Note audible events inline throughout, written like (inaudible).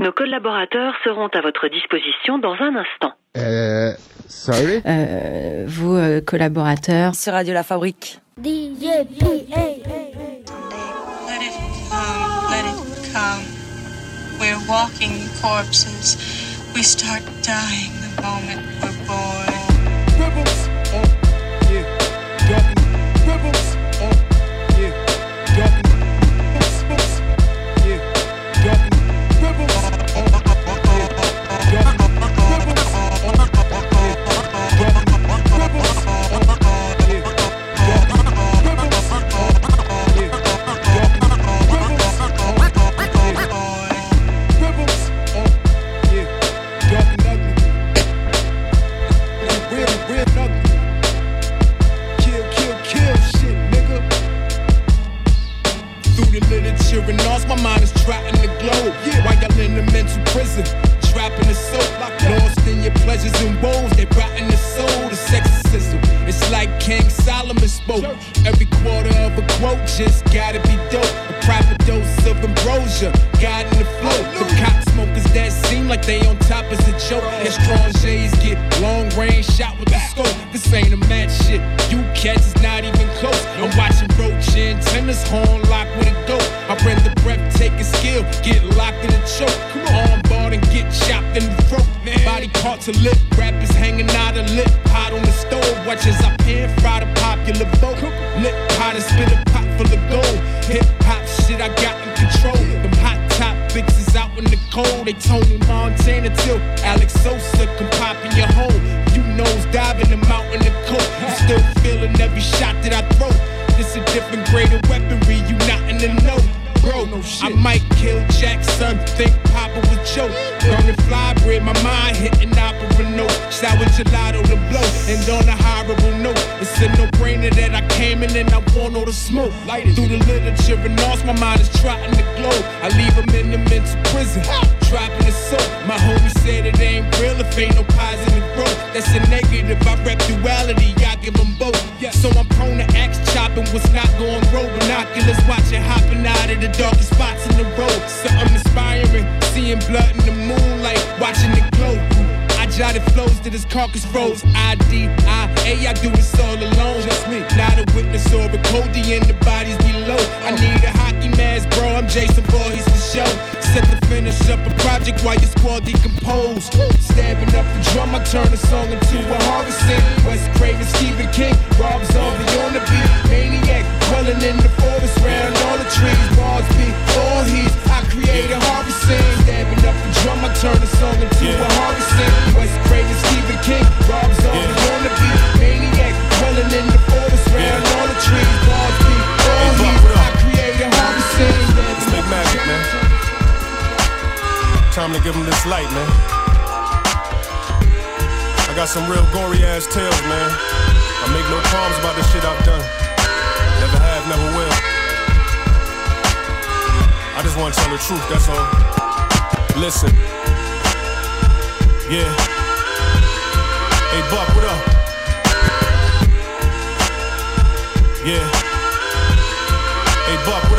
Nos collaborateurs seront à votre disposition dans un instant. Euh, sorry? Euh, vos euh, collaborateurs. Sur Radio La Fabrique. DJ. Let it come, let it come. We're walking corpses. We start dying the moment feeling every shot that I throw. This a different grade of weaponry, you not in the know. Bro, no shit. I might kill Jackson, think Papa was choke. Burning fly bread, my mind hitting opera note. Sour gelato to blow, and on a horrible note. It's a no-brainer that I came in and I want all the smoke. Light it. Through the literature and arts, my mind is trotting the globe. I leave them in the mental prison, dropping the soap. My homie said it ain't real if ain't no positive growth. That's a negative, I rep duality, I give them both. Yeah. So I'm prone to axe chopping what's not going road. Binoculars watching hopping out of the darkest spots in the road. Something inspiring, seeing blood in the moonlight, watching it glow. I jotted flows that this carcass froze. I D I A, I do this all alone. Just me, not a witness or a Cody in the bodies below. I need a hockey mask, bro. I'm Jason Voorhees for show. Set to finish up a project while your squad decompose. Stabbing up the drum, I turn the song into a harvest scene. Wes Craven, Stephen King, Rob Zombie on the beat. Maniac, dwelling in the forest, round all the trees. Bars be Voorhees, I create a scene. Stabbing up the drum, I turn the song into a harvest scene. Wes Craven, Stephen King, Rob Zombie on the beat. Maniac, dwelling in the forest, round all the trees. Bars be Voorhees, I create. Let's make magic, man. Time to give them this light, man. I got some real gory ass tales, man. I make no qualms about the shit I've done. Never have, never will. I just wanna tell the truth, that's all. Listen. Yeah. Hey, Buck, what up? Yeah. Hey, Buck, what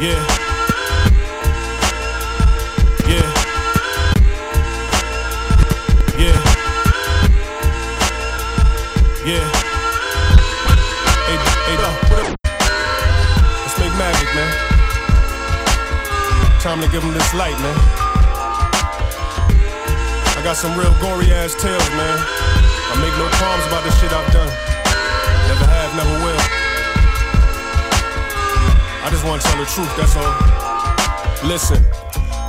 Yeah. Yeah. Yeah. Yeah. Hey, hey, what up? Let's make magic, man. Time to give them this light, man. I got some real gory ass tales, man. I make no qualms about the shit I've done. Never have, never will. I just wanna tell the truth, that's all. Listen,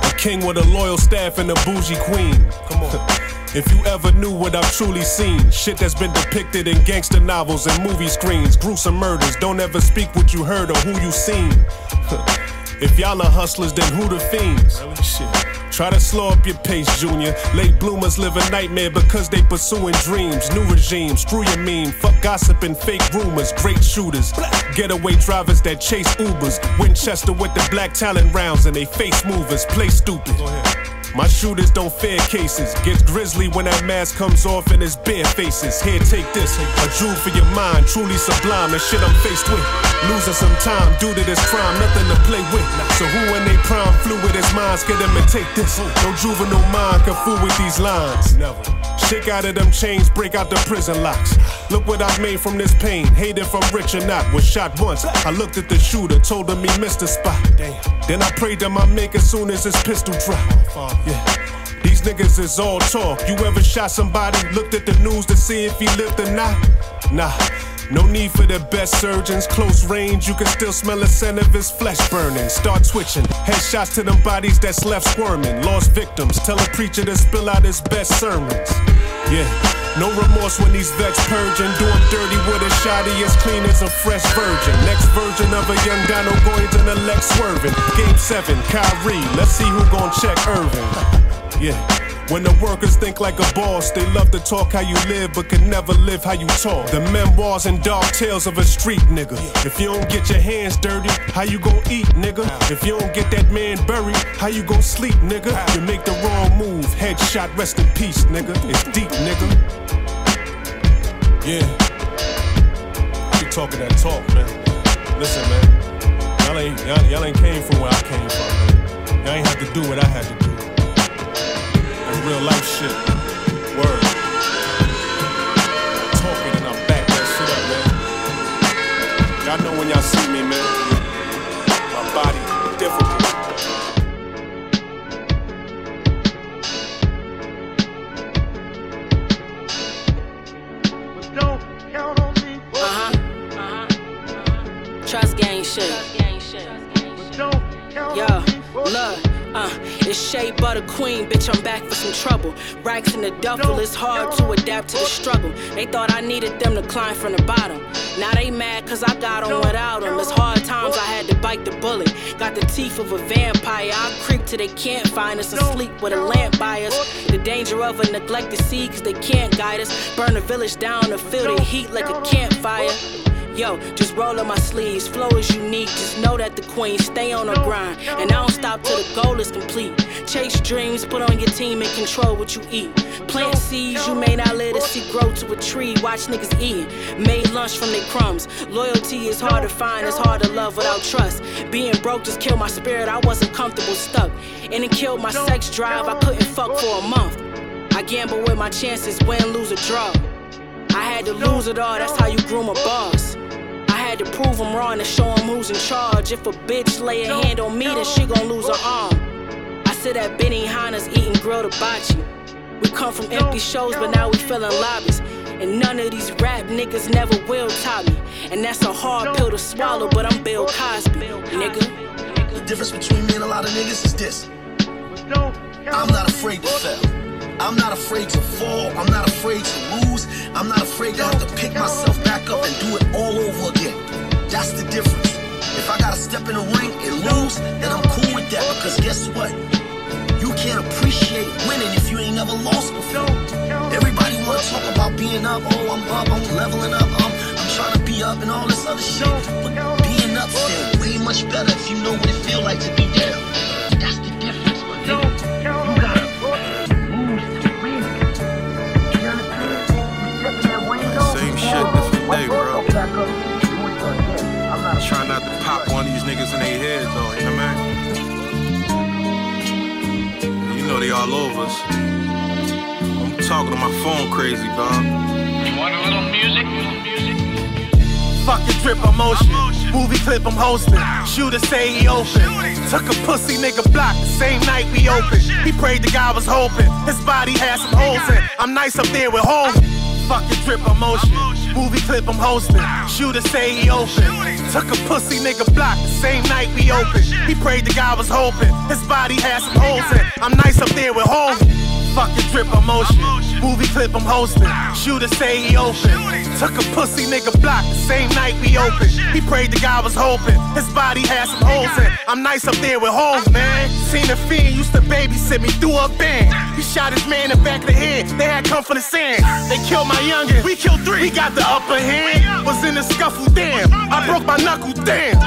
a king with a loyal staff and a bougie queen. Come on. (laughs) If you ever knew what I've truly seen, shit that's been depicted in gangster novels and movie screens, gruesome murders, don't ever speak what you heard or who you seen. (laughs) if y'all are hustlers, then who the fiends? Really? Shit. Try to slow up your pace, Junior. Late bloomers live a nightmare because they pursuing dreams. New regime, screw your meme. Fuck gossip and fake rumors. Great shooters, getaway drivers that chase Ubers. Winchester with the Black Talon rounds and they face movers. Play stupid. My shooters don't fear cases. Gets grisly when that mask comes off and it's bare faces. Here, take this. A jewel for your mind, truly sublime. The shit I'm faced with. Losing some time due to this crime, nothing to play with. So who in they prime flew with his minds, get them and take this. No juvenile mind can fool with these lines. Never. Shake out of them chains, break out the prison locks. Look what I've made from this pain. Hate if I'm rich or not. Was shot once. I looked at the shooter, told him he missed the spot. Then I prayed to my maker as soon as his pistol dropped. Yeah. These niggas is all talk. You ever shot somebody, looked at the news to see if he lived or not? Nah. No need for the best surgeons. Close range, you can still smell the scent of his flesh burning. Start twitching. Headshots to them bodies that's left squirming. Lost victims. Tell a preacher to spill out his best sermons. Yeah. No remorse when these vets purging. Do 'em dirty with a shotty as clean as a fresh virgin. Next version of a young Donald Goines and a Lex swerving. Game 7, Kyrie. Let's see who gon' check Irving. (laughs) Yeah. When the workers think like a boss, they love to talk how you live, but can never live how you talk. The memoirs and dark tales of a street nigga. If you don't get your hands dirty, how you gon' eat, nigga? If you don't get that man buried, how you gon' sleep, nigga? You make the wrong move, headshot, rest in peace, nigga. It's deep, nigga. Yeah. You talking that talk, man. Listen, man. Y'all ain't, y'all, y'all ain't came from where I came from, man. Y'all ain't had to do what I had to do. That's real life shit. Word. Talking and I'm back that shit up, man. Y'all know when y'all see me, man. My body difficult. Uh-huh. Uh-huh. Trust gang shit. Yo, look, uh, it's Shea Butter Queen, bitch, I'm back for some trouble. Racks in the duffel, it's hard to adapt to the struggle. They thought I needed them to climb from the bottom. Now they mad cause I got on without them. It's hard times, I had to bite the bullet. Got the teeth of a vampire. I creep till they can't find us and sleep with a lamp by us. The danger of a neglected seed cause they can't guide us. Burn the village down to feel the heat like a campfire. Yo, just roll up my sleeves. Flow is unique. Just know that the queen stay on her grind. And I don't stop till the goal is complete. Chase dreams, put on your team and control what you eat. Plant seeds, you may not let it see grow to a tree. Watch niggas eating. Made lunch from their crumbs. Loyalty is hard to find, it's hard to love without trust. Being broke just killed my spirit, I wasn't comfortable stuck. And it killed my sex drive, I couldn't fuck for a month. I gamble with my chances, win, lose, or draw. I had to lose it all, that's how you groom a boss. I had to prove him wrong and show him who's in charge. If a bitch lay a hand on me, then she gon' lose her arm. I sit at Benihana's eating grilled hibachi. We come from empty shows, but now we filling lobbies. And none of these rap niggas never will top me. And that's a hard pill to swallow, but I'm Bill Cosby, nigga. The difference between me and a lot of niggas is this. I'm not afraid to fail. I'm not afraid to fall. I'm not afraid to lose. I'm not afraid to have to pick myself back up and do it all over again. That's the difference. If I gotta step in the ring and lose, then I'm cool with that because guess what? You can't appreciate winning if you ain't never lost before. Everybody wanna talk about being up. Oh, I'm up. I'm leveling up. I'm, I'm trying to be up and all this other shit. But being up way much better if you know what it feel like to be down. That's the difference, my nigga. Not to pop one of these niggas in their head though, you know what I mean? You know they all over us. I'm talking to my phone crazy, dog. You want a little music? Music? Fucking drip emotion. Movie clip I'm hosting. Shooter say he open. Took a pussy nigga block the same night we oh, opened. He prayed the guy was hoping. His body had some holes in. I'm nice up there with homes. Fucking drip emotion. Movie clip I'm hosting. Shooter say he open. Took a pussy nigga block the same night we opened. He prayed the guy was hoping. His body had some holes in. I'm nice up there with homes. Fucking drip emotion. Movie clip I'm hosting. Shooter say he open. Took a pussy nigga block the same night we opened. He prayed the guy was hoping. His body had some holes in. I'm nice up there with homes, man. Seen a fiend used to babysit me through a band. He shot his man in the back of the head. They had come for the sand. They killed my youngin. We killed three. We got the upper hand. Was in the scuffle, damn. I broke my knuckle, damn.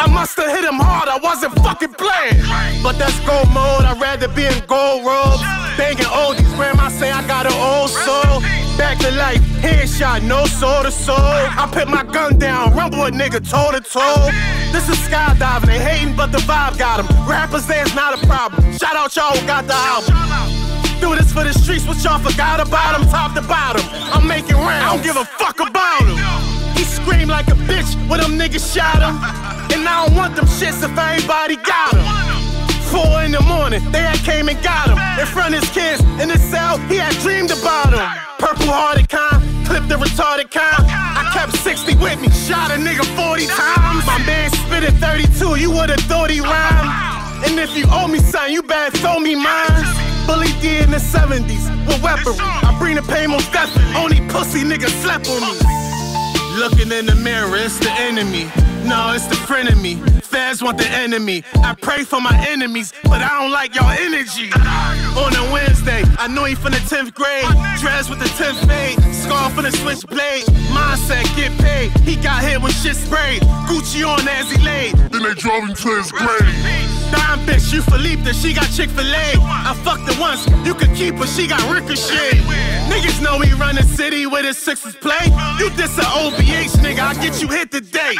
I must have hit him hard, I wasn't fucking playing. But that's gold mode, I'd rather be in gold robes. Banging oldies, grandma say I got an old soul. back to life. Headshot, no soul to soul. I put my gun down, rumble a nigga toe to toe. This is skydiving, they hating, but the vibe got them. Rappers, there's not a problem. Shout out y'all who got the album. Do this for the streets, what y'all forgot about them, top to bottom. I'm making rounds, I don't give a fuck about them. He screamed like a bitch when them niggas shot him. And I don't want them shits if everybody got him. Four in the morning, they had came and got him. In front of his kids, in his cell, he had dreamed about him. Purple hearted kind, clipped the retarded kind. I kept 60 with me, shot a nigga 40 times. My man spit at 32, you would've thought he rhymed. And if you owe me something, you better throw me mine. Bully D in the 70s with weaponry. I bring the pain most definitely. Only pussy niggas slept on me. Looking in the mirror, it's the enemy. No, it's the friend of me. Feds want the enemy. I pray for my enemies, but I don't like y'all energy. On a Wednesday, I knew he from the 10th grade. Dressed with the 10th fade. Scar for the switchblade. Mindset, get paid. He got hit with shit sprayed. Gucci on as he laid. Then they drove him to his grave. Dime bitch, you Philippe, she got Chick fil A. I fucked her once, you could keep her, she got ricochet. Niggas know he run the city with his sixes play. You diss a OBH, nigga, I get you hit today.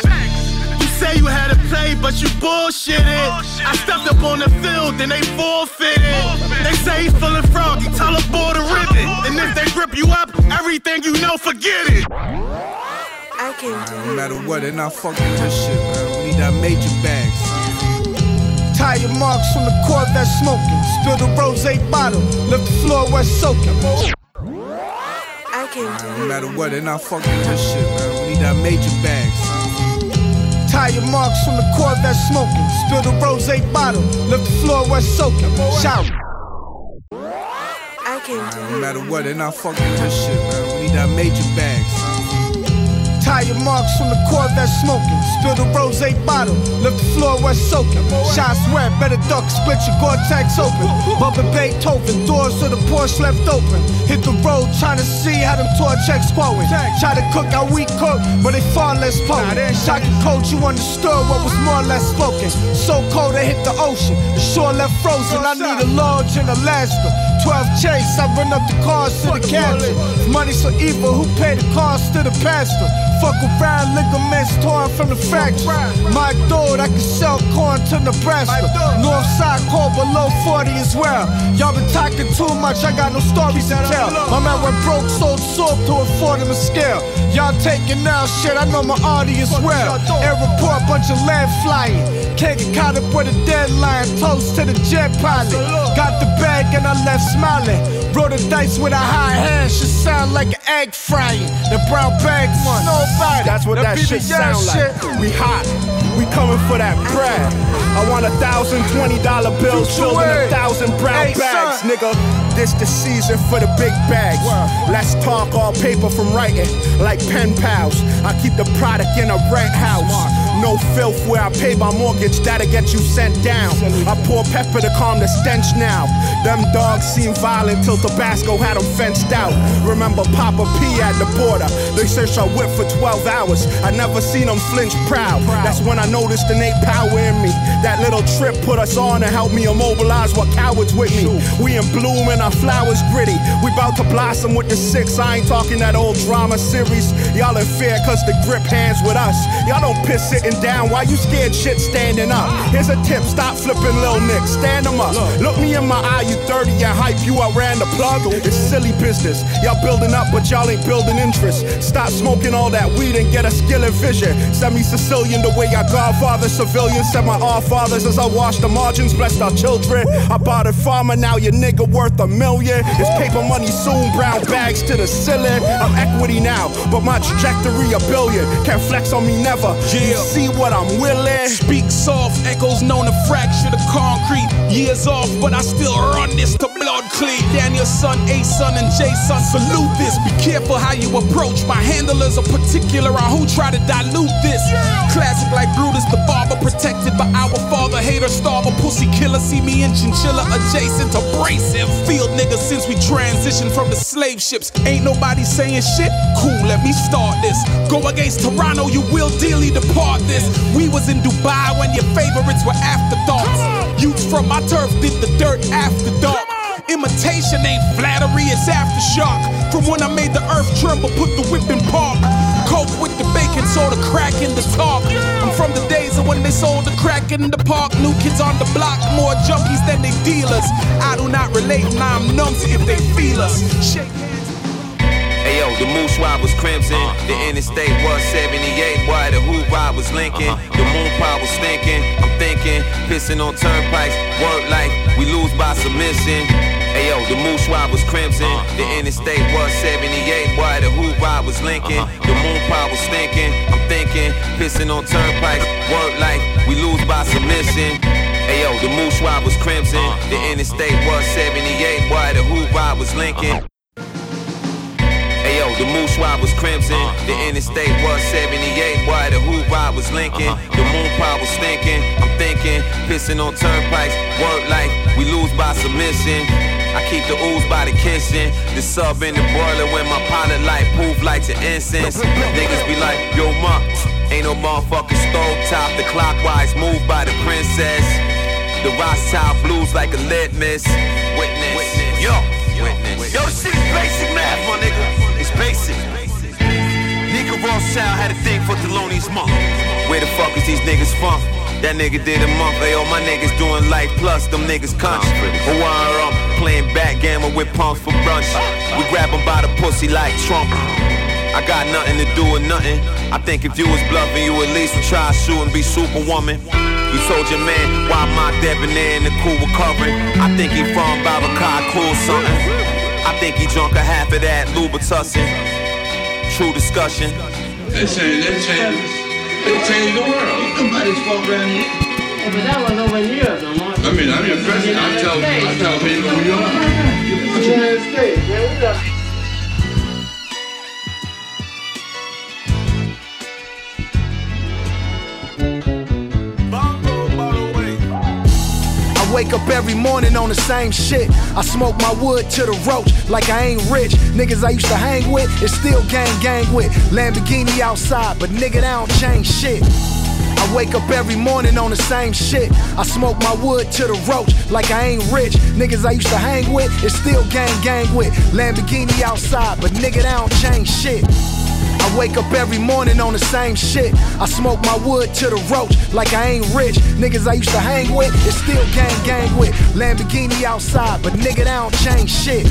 You say you had a play, but you bullshitted. I stepped up on the field, then they forfeited. They say he feeling froggy, tell a boy to rip it. And if they grip you up, everything you know, forget it. I came to No matter what, they're not fucking this shit, man. We need that major bags. Tire marks from the Corvette smoking. Spill the rose bottle, left the floor wet soaking. I came No matter what, they're not fucking this shit, man. We need that major bags. Tire marks from the Corvette smoking. Spill the rose bottle, left the floor wet soaking. Shout. I came to No matter what, they're not fucking this shit, man. We need that major bags. Tire marks from the Corvette smoking. Spill the rose bottle, left the floor wet soaking. Shots wet, better duck, split your Gore-Tex open. Bubba Beethoven, doors to the Porsche left open. Hit the road, trying to see how them tour checks going. Try to cook how we cook, but they far less potent. Shocking cold, you understood what was more or less spoken. So cold, they hit the ocean. The shore left frozen. I need a large in Alaska. 12 chase, I run up the cars to the captain. Money so evil, who paid the cost to the pastor? Fuck around, ligaments torn from the fracture. My dude, I can sell corn to Nebraska. North side cold below 40 as well. Y'all been talking too much, I got no stories to tell. My man went broke, sold soap to afford him a scale. Y'all taking now shit, I know my audience well. Air report, bunch of lead flying. Can't get caught up with a deadline. Toast to the jet pilot. Got the bag and I left smiling. Roll the dice with a high hand, should sound like an egg frying. The brown bag. Nobody. That's what that shit sound like. We hot. We coming for that bread. I want a thousand twenty dollar bills filled in a thousand brown Hey, bags, son. nigga. This the season for the big bags. Let's talk all paper from writing like pen pals. I keep the product in a rent house. No filth where I pay my mortgage, that'll get you sent down. I pour pepper to calm the stench now. Them dogs seem violent till Tabasco had them fenced out. Remember Papa P at the border. They searched our whip for 12 hours. I never seen them flinch proud. That's when I noticed innate power in me. That little trip put us on and helped me immobilize what cowards with me. We in bloom and our flowers gritty. We bout to blossom with the six. I ain't talking that old drama series. Y'all in fear cause the grip hands with us. Y'all don't piss sitting down. Why you scared shit standing up? Here's a tip, stop flipping Lil Nick. Stand up. Look me in my eye, you 30 and hype you outran the plug. It's silly business. Y'all building up, but y'all ain't building interest. Stop smoking all that weed and get a skill and vision. Send me Sicilian the way our godfather civilians sent my all fathers as I wash the margins, blessed our children. I bought a farmer, now your nigga worth a million. It's paper money soon, brown bags to the ceiling. I'm equity now, but my trajectory a billion. Can't flex on me never. You see what I'm willing. Speak soft, echoes known to fracture the concrete. Years off, but I still run this to blood clean. Daniel's son, A son, and J son, salute this. Be careful how you approach. My handlers are particular on who try to dilute this. Classic like Brutus the barber, protected by our father. Hater, starver, pussy killer. See me in chinchilla adjacent, abrasive. Field niggas since we transitioned from the slave ships. Ain't nobody saying shit. Cool, let me start this. Go against Toronto, you will dearly depart this. We was in Dubai when your favorites were afterthoughts. Youths from my turf did the dirt after dark. Imitation ain't flattery, it's aftershock. From when I made the earth tremble, put the whip in park. Coke with the bacon, saw the crack in the talk. I'm from the days of when they sold the crack in the park. New kids on the block, more junkies than they dealers. I do not relate, and I'm numb to if they feel us. Shake Hey yo, the moose ride was crimson. Uh-huh. The interstate was 78. Why the hoop ride was Lincoln. Uh-huh. The moon pie was stinking. I'm thinking, pissing on turnpikes. Work life, we lose by submission. Hey yo, the moose ride was crimson. Uh-huh. The interstate was 78. Why the hoop ride was Lincoln. Uh-huh. The moon pie was stinking. I'm thinking, pissing on turnpikes. Work life, we lose by submission. Hey yo, the moose ride was crimson. Uh-huh. The interstate was 78. Why the hoop ride was Lincoln. Yo, the moose ride was crimson. Uh, the uh, interstate uh. was 78. Why the hoop ride was Lincoln. Uh-huh, the uh-huh. moon pie was stinking. I'm thinking, pissing on turnpikes. Work life, we lose by submission. I keep the ooze by the kitchen. The sub in the boiler when my pilot light proof lights and incense. Niggas be like, yo, ma, ain't no motherfucking stove top. The clockwise move by the princess. The Rothschild blues like a litmus. Witness. Yo, witness. Yo, shit is basic basic. Nigga Rothschild had a thing for Thelonious Monk. Where the fuck is these niggas from? That nigga did a month. Ayo, my niggas doing life plus them niggas country. Hawaii rum, playing backgammon with punks for brunch. We grab grab 'em by the pussy like Trump. I got nothing to do with nothing. I think if you was bluffing, you at least would try to shoot and be superwoman. You told your man why my debonair in the cool recovering. I think he from Babacar cool something. I think he drunk a half of that Louboutin. True discussion. They changed, they changed, they changed the world. Nobody's fault around here. Yeah, but that was over years ago. I mean, I'm your president. I'm telling, I'm telling people who you are. United States, man. We got wake up every morning on the same shit. I smoke my wood to the roach like I ain't rich. Niggas I used to hang with, it's still gang gang with. Lamborghini outside, but nigga, that don't change shit. I wake up every morning on the same shit. I smoke my wood to the roach like I ain't rich. Niggas I used to hang with, it's still gang gang with. Lamborghini outside, but nigga, that don't change shit. I wake up every morning on the same shit. I smoke my wood to the roach like I ain't rich. Niggas I used to hang with, it's still gang gang with. Lamborghini outside, but nigga, that don't change shit.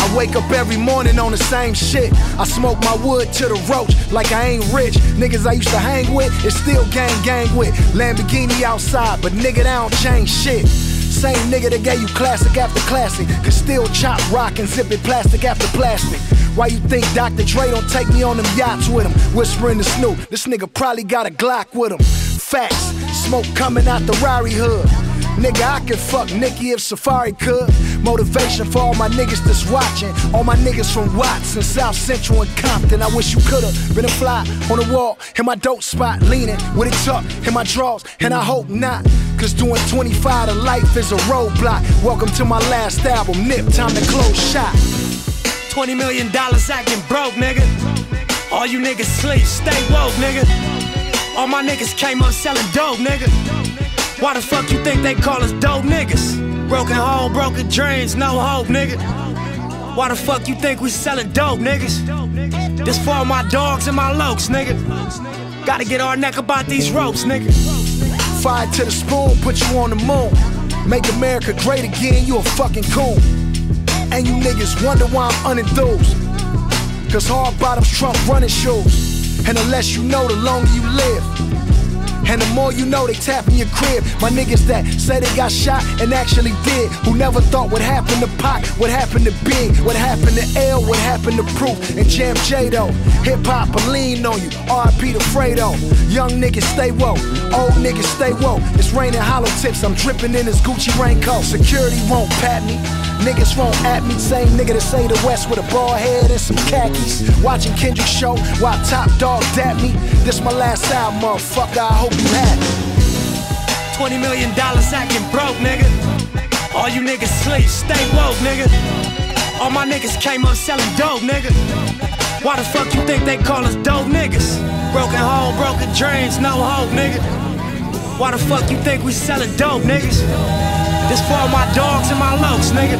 I wake up every morning on the same shit. I smoke my wood to the roach like I ain't rich. Niggas I used to hang with, it's still gang gang with. Lamborghini outside, but nigga, that don't change shit. Same nigga that gave you classic after classic. Could still chop rock and zip it plastic after plastic. Why you think Dr. Dre don't take me on them yachts with him? Whispering to Snoop, this nigga probably got a Glock with him. Facts, smoke coming out the Rari hood. Nigga, I could fuck Nikki if Safari could. Motivation for all my niggas that's watching. All my niggas from Watts and South Central and Compton. I wish you could've been a fly on the wall in my dope spot, leaning with it tucked in my drawers, and I hope not. Cause doing 25 to life is a roadblock. Welcome to my last album, Nip, time to close shop. 20 million dollars acting broke, nigga. All you niggas sleep, stay woke, nigga. All my niggas came up selling dope, nigga. Why the fuck you think they call us dope niggas? Broken home, broken dreams, no hope, nigga. Why the fuck you think we selling dope, niggas? This for my dogs and my lokes, nigga. Gotta get our neck about these ropes, nigga. Fire to the spoon, put you on the moon. Make America great again, you a fucking coon. And you niggas wonder why I'm unenthused. Cause hard bottoms trump running shoes. And the less you know, the longer you live. And the more you know, they tap in your crib. My niggas that say they got shot and actually did. Who never thought what happened to Pac, what happened to Big, what happened to L, what happened to Proof, and Jam J though. Hip hop will lean on you, RP to Fredo. Young niggas stay woke, old niggas stay woke. It's raining hollow tips, I'm dripping in this Gucci raincoat. Security won't pat me. Niggas won't at me, same nigga that say the West with a bald head and some khakis. Watching Kendrick show while Top Dawg dap me. This my last album, motherfucker. I hope you happy. 20 million dollars acting broke, nigga. All you niggas sleep, stay woke, nigga. All my niggas came up selling dope, nigga. Why the fuck you think they call us dope niggas? Broken home, broken dreams, no hope, nigga. Why the fuck you think we selling dope, niggas? This for all my dogs and my lokes, nigga.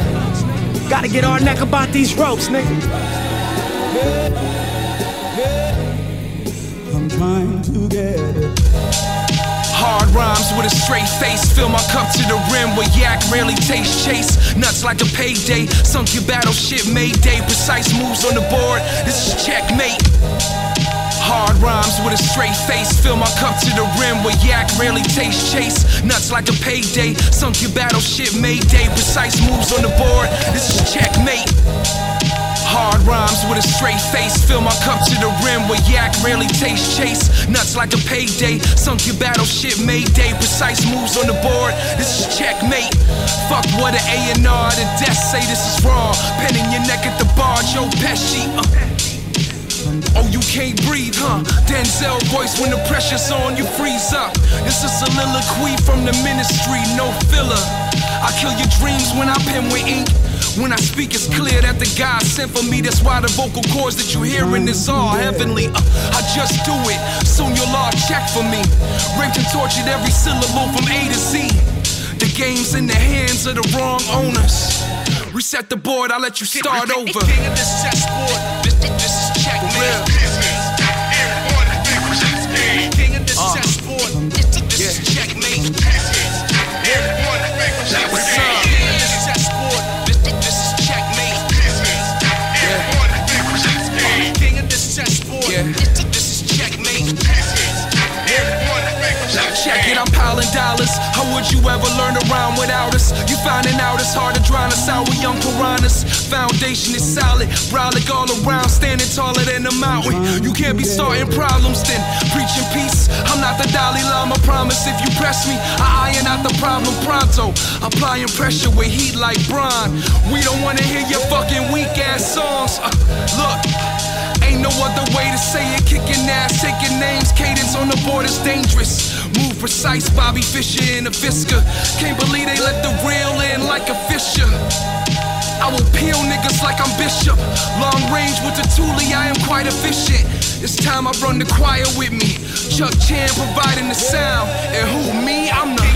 Gotta get our neck about these ropes, nigga. I'm trying to get it. Hard rhymes with a straight face. Fill my cup to the rim where yak rarely taste chase. Nuts like a payday. Sunk your battleship mayday. Precise moves on the board. This is checkmate. Hard rhymes with a straight face. Fill my cup to the rim where yak rarely taste chase. Nuts like a payday. Sunk your battleship mayday. Precise moves on the board. This is checkmate. Hard rhymes with a straight face. Fill my cup to the rim where yak rarely taste chase. Nuts like a payday. Sunk your battleship mayday. Precise moves on the board. This is checkmate. Fuck what an A&R. The death say this is wrong. Pen in your neck at the bar. Joe Pesci. Uh. Oh, you can't breathe, huh? Denzel voice when the pressure's on, you freeze up. It's a soliloquy from the ministry, no filler. I kill your dreams when I pen with ink. When I speak, it's clear that the God sent for me. That's why the vocal cords that you hearing is all heavenly. Uh, I just do it. Soon you'll all check for me. Raped and tortured every syllable from A to Z. The game's in the hands of the wrong owners. Reset the board, I'll let you start over. King of this chessboard, this, this checkmate. Yeah. Is checkmate. Check it, I'm piling dollars. How would you ever rhyme without us? You finding out it's hard to drown us out with young piranhas. Foundation is solid, brolic all around, standing taller than a mountain. You can't be starting problems then preaching peace. I'm not the Dalai Lama, promise. If you press me, I iron out the problem pronto. Applying pressure with heat like Bron. We don't wanna hear your fucking weak ass songs. Uh, look. Ain't no other way to say it. Kicking ass, taking names, cadence on the board is dangerous. Move precise, Bobby Fischer in a Fisker. Can't believe they let the real in like a Fisher. I will peel niggas like I'm Bishop. Long range with the Thule, I am quite efficient. It's time I run the choir with me. Chuck Chan providing the sound. And who, me? I'm the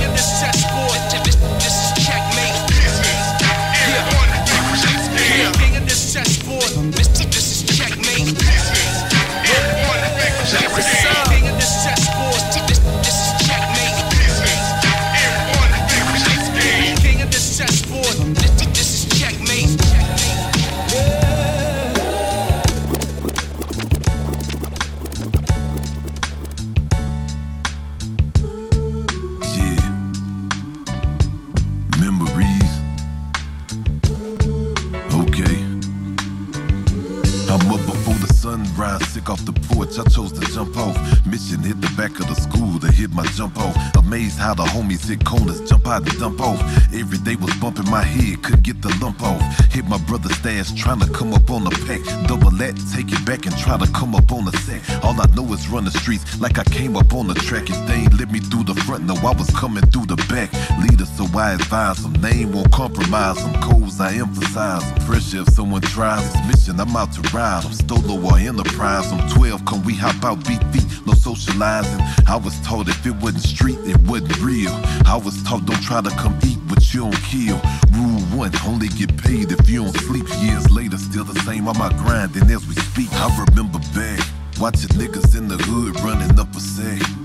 I chose to jump off. Mission hit the back of the school to hit my jump off. Amazed how the homies hit corners, jump out and dump off. Every day was bumping my head, couldn't get the lump off. Hit my brother's stash, trying to come up on the pack. Double that, take it back and try to come up on the sack. All I know is run the streets like I came up on the track. If they ain't let me through the front, no, I was coming through the back. Leader, so I advise them. Name won't compromise them. Codes I emphasize them. Pressure if someone tries this mission, I'm out to ride them. Stolo or enterprise, I'm 12, come we hop out, beat feet, no socializing. I was told if it wasn't street, it wasn't real. I was taught don't try to come eat what you don't kill. Rule one, only get paid if you don't sleep. Years later, still the same on my grind, and as we speak, I remember back. Watching niggas in the hood running up a sack.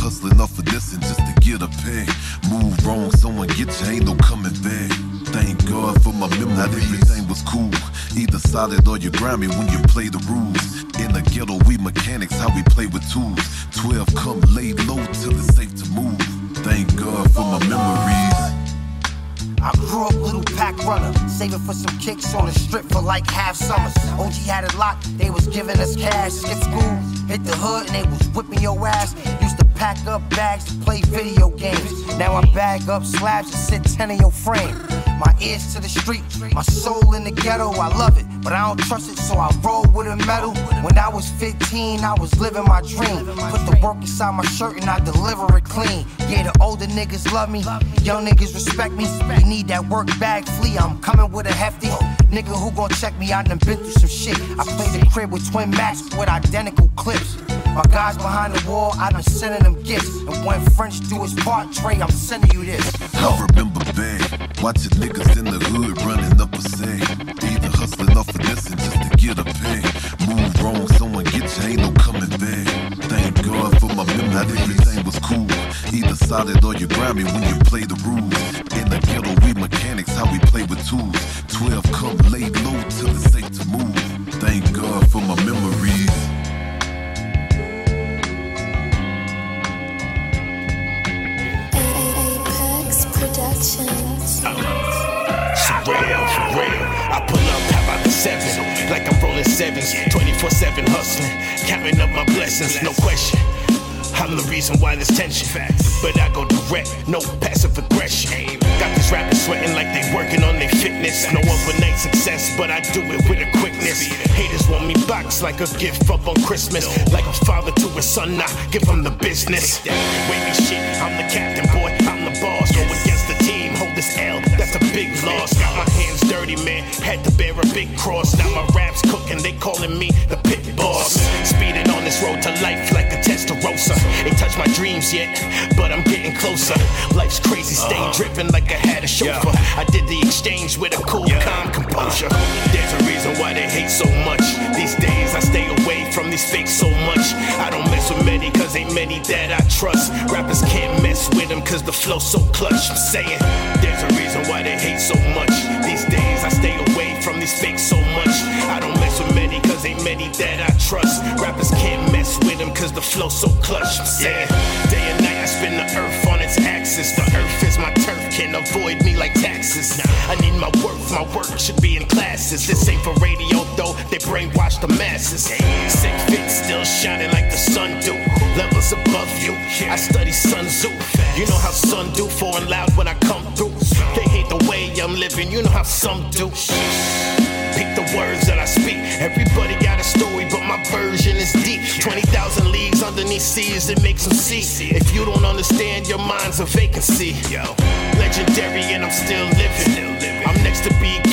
Hustling off of this and just to get a pay. Move wrong, someone get you, ain't no coming back. Thank God for my memory. Not everything was cool. Either solid or you grimy when you play the rules. In the ghetto, we mechanics, how we play with tools. 12 come lay low till it's safe to move. Thank God for my memories. I grew up little pack runner, saving for some kicks on the strip for like half summers. OG had it locked, they was giving us cash. Skip school, hit the hood, and they was whipping your ass. Used to pack up bags to play video games. Now I bag up slabs and sit 10 in your frame. My ears to the street, my soul in the ghetto, I love it, but I don't trust it, so I roll with a metal. When I was 15, I was living my dream. Put the work inside my shirt and I deliver it clean. Yeah, the older niggas love me, young niggas respect me. You need that work bag flea, I'm coming with a hefty. Nigga who gon' check me, I done been through some shit. I played the crib with twin max with identical clips. My guys behind the wall, I done sending them gifts. And when French do his part, Trey, I'm sending you this. I remember back Watching niggas in the hood running up a sag. Either hustling off of this just to get a pay. Move wrong, someone get you, ain't no coming back. Thank God for my memory, everything was cool. Either solid or oh, you grimy when you play the rules. In the ghetto, we mechanics, how we play with tools. 12 come laid low till it's safe to move. Thank God for my memories. Surreal, for real. I pull up, how about the seven? Like I'm rolling sevens, 24 7 hustling, counting up my blessings, no question. I'm the reason why there's tension. But I go direct, no passive aggression. Got these rappers sweating like they working on their fitness. No overnight success, but I do it with a quickness. Haters want me box like a gift up on Christmas. Like a father to a son, I give them the business. Wavy shit, I'm the captain, boy, I'm the boss. Go against the team, this L, that's a big loss. Got my hands dirty, man, had to bear a big cross. Now my rap's cooking, they calling me the pit boss. Speeding on this road to life like a Testarossa. Ain't touched my dreams yet, but I'm getting closer. Life's crazy, staying uh-huh. driven like I had a chauffeur. I did the exchange with a cool, calm composure. There's a reason why they hate so much. These days I stay away from these fakes so much. I don't mess with many, cause ain't many that I trust. Rappers can't mess with them, cause the flow's so clutch. I'm saying, there's a reason why they hate so much. These days I stay away from these fakes so much. I don't mess with many, cause ain't many that I trust. Rappers can't with them, cause the flow so clutch. I'm saying, day and night I spin the earth on its axis. The earth is my turf, can't avoid me like taxes. I need my worth, my work should be in classes. This ain't for radio though, they brainwash the masses. Sick fit, still shining like the sun do. Levels above you, I study Sun Tzu. You know how sun do, foreign loud when I come through. They hate the way I'm living, you know how some do. Words that I speak. Everybody got a story, but my version is deep. 20,000 leagues underneath seas, it makes them see. If you don't understand, your mind's a vacancy. Yo, legendary, and I'm still living.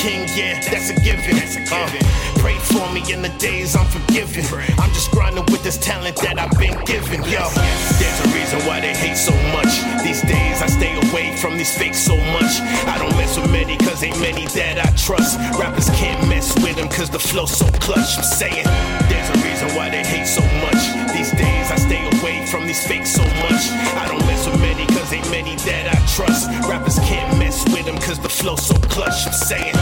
I'm next to be king, yeah, that's a given. Uh, pray for me in the days I'm forgiven. I'm just grinding with this talent that I've been given. Yo, there's a reason why they hate so much. These days I stay away from these fakes so much. I don't mess with many, cause ain't many that I trust. Rappers can't mess with them, cause the flow's so clutch. I'm saying, there's reason why they hate so much. These days I stay away from these fakes so much. I don't mess with many, cause ain't many that I trust. Rappers can't mess with them, cause the flow's so clutch. I'm saying.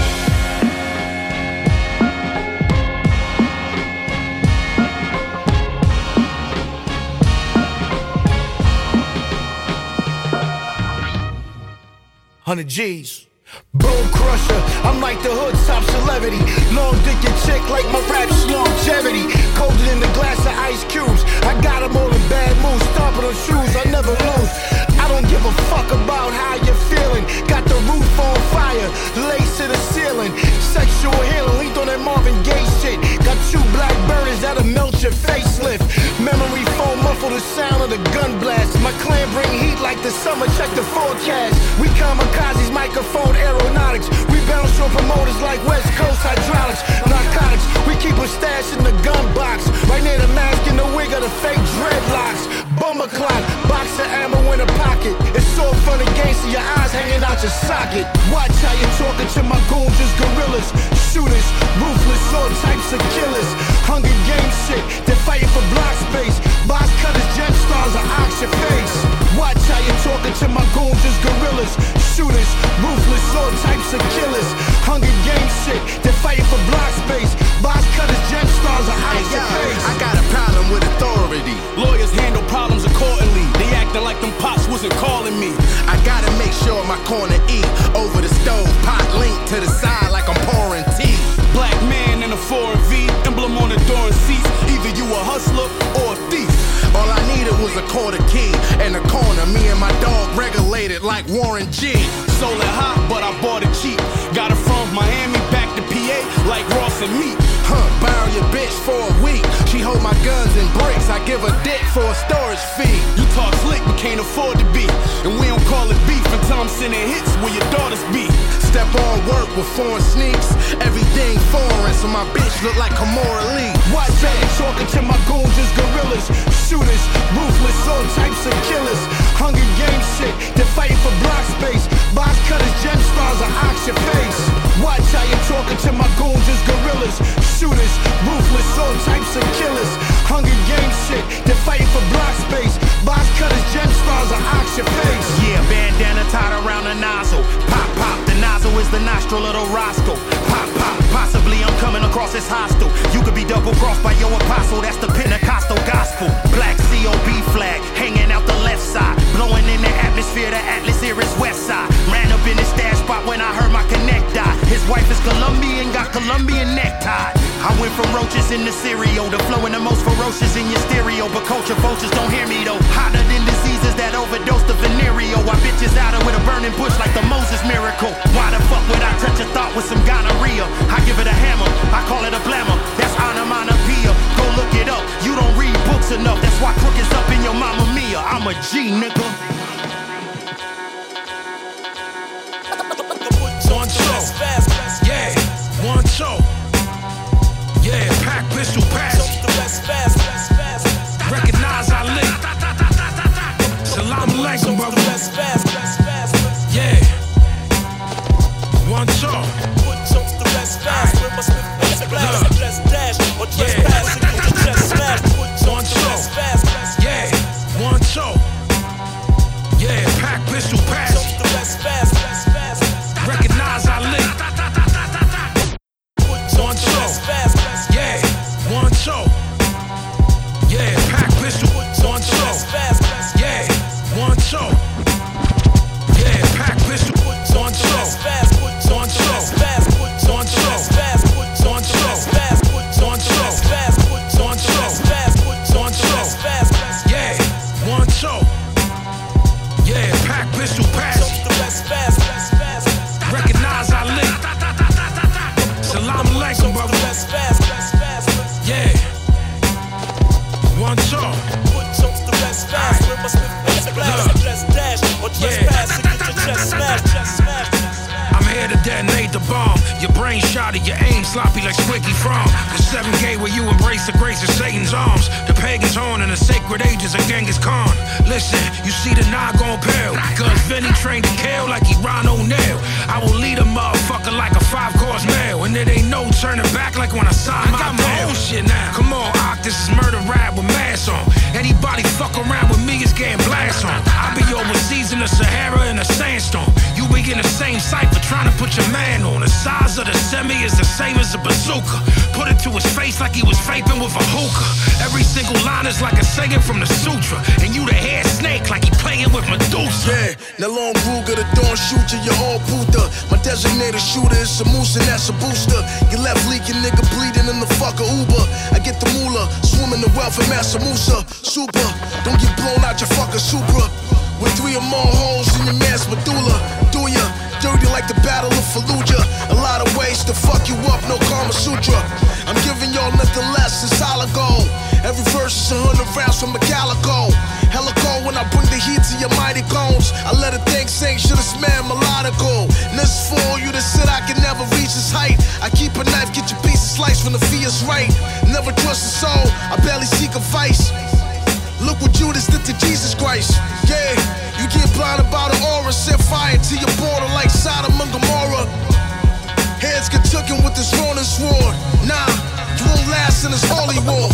Hundred G's. Boom crusher, I'm like the hood top celebrity. Long dick and chick like my rap's longevity. Colder than the glass of ice cubes. I got 'em all in bad moods, stomping on shoes, I never lose. Don't give a fuck about how you're feeling. Got the roof on fire, lace to the ceiling. Sexual healing, linked on that Marvin Gaye shit. Got two black burners that'll melt your facelift. Memory foam muffle the sound of the gun blast. My clan bring heat like the summer, check the forecast. We kamikazes, microphone aeronautics. We bounce your promoters like West Coast hydraulics. Narcotics, we keep a stash in the gun box. Right near the mask and the wig of the fake dreadlocks. Bomber clock, box of ammo in a pocket. It's so fun and games to your eyes hanging out your socket. Watch how you talking to my goons as gorillas. Shooters, ruthless, all types of killers. Hunger game shit, they're fighting for block space. Box cutters, gem stars, or ox your face. Watch how you talking to my goons as gorillas. Shooters, ruthless, all types of killers. Hunger game shit, they're fighting for block space. Box cutters, gem stars, or ox your face. I got a problem with authority. Lawyers handle problems like Warren G. Sold it hot, but I bought it cheap. Got it from Miami back to PA like Ross and Meek. Huh, borrow your bitch for a week. She hold my guns and bricks. I give her dick for a storage fee. You talk slick, but can't afford to be. And we don't call it beef until I'm sending hits where your daughters be. Step on work with foreign sneaks. Everything foreign, so my bitch look like Kimora Lee. Watch out, talking to my goons as gorillas. Shooters, ruthless, all types of killers. Hunger game shit, they're fighting for block space. Box cutters, gem stars, or your face. Watch how you talking to my goons as gorillas. Shooters, ruthless, all types of killers. Hunger game shit, they're fighting for block space. Box cutters, gem stars, or ox your face. Yeah, bandana tied around the nozzle. Pop, pop, the nozzle is the nostril of the Roscoe. Pop, pop, possibly I'm coming across as hostile. You could be double crossed by your apostle, that's the Pentecostal gospel. Black COB flag, hanging out the left side. Blowing in the atmosphere, the Atlas here is west side. Ran up in the stash spot when I heard my connect die. His wife is Colombian, got Colombian necktie. I went from roaches in the cereal to flowing the most ferocious in your stereo. But culture vultures don't hear me though. Hotter than diseases that overdose the venereal. I bitches out her with a burning bush like the Moses miracle. Why the fuck would I touch a thought with some gonorrhea? I give it a hammer, I call it a blammer. That's onomatopoeia. Go look it up. You don't read books enough. That's why crook is up in your mama mia. I'm a G nigga. One. Yeah, one show. Yeah, pack pistol and that's a booster. You left leaking, nigga bleeding in the fucker Uber. I get the moolah, swimming the wealth of Mansa Musa. Super, don't get blown out your fucking Supra. With three or more holes in your man's medulla. Do ya? Dirty like the Battle of Fallujah. A lot of ways to fuck you up, no Kama Sutra. I'm giving y'all nothing less than solid gold. Every verse is a hundred rounds from a calico. Hella cold when I bring the heat to your mighty cones. I let a thing sing, should have smelled melodical. And this is for all you that said I can never reach this height. I keep a knife, get your piece of slice when the fee is right. Never trust a soul, I barely seek advice. Look what Judas did to Jesus Christ. Yeah, you get blinded by the aura, set fire to your border like Sodom and Gomorrah. Heads get taken with this Ronin sword. Nah, you won't last in this holy war.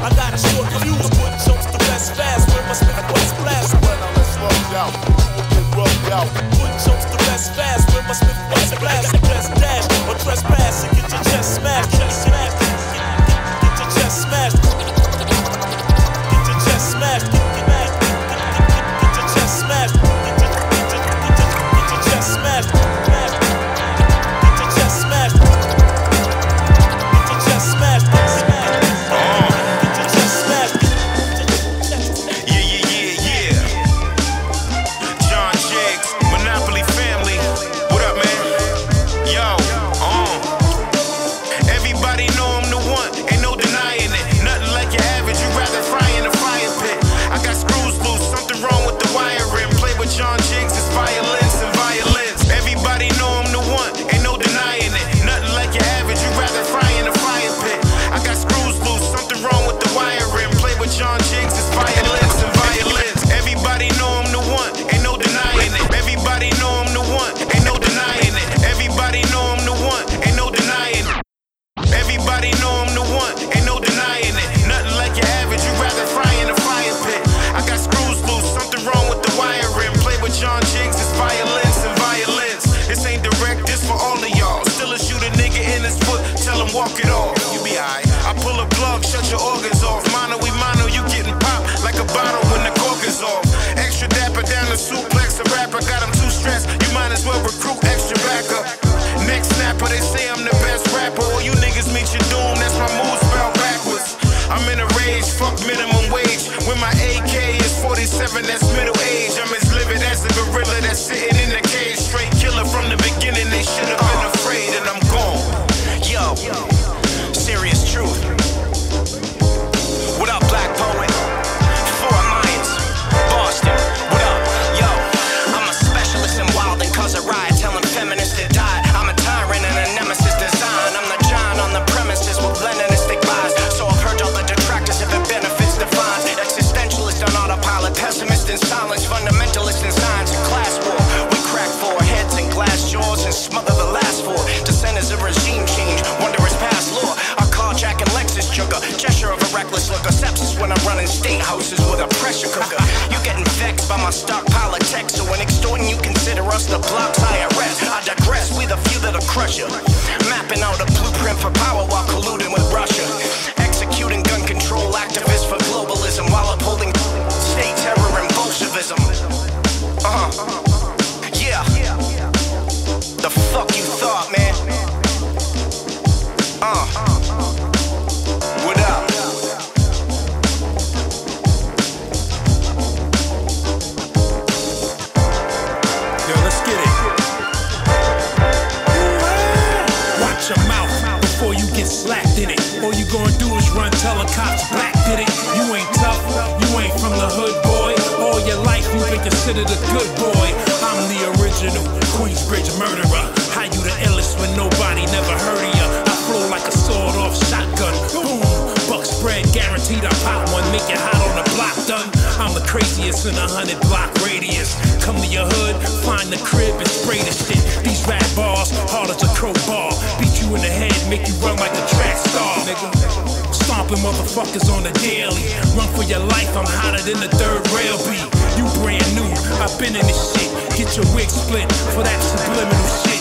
I got a short fuse, put chunks to rest fast. Where my Smith West blast. When I let slugs out, you will get rubbed out. Put chunks to rest fast. Where my Smith West blast. Press dash or trespass and get your chest smashed. Chest smashed. On the daily. Run for your life, I'm hotter than the third rail beat. You brand new, I've been in this shit. Get your wig split for that subliminal shit.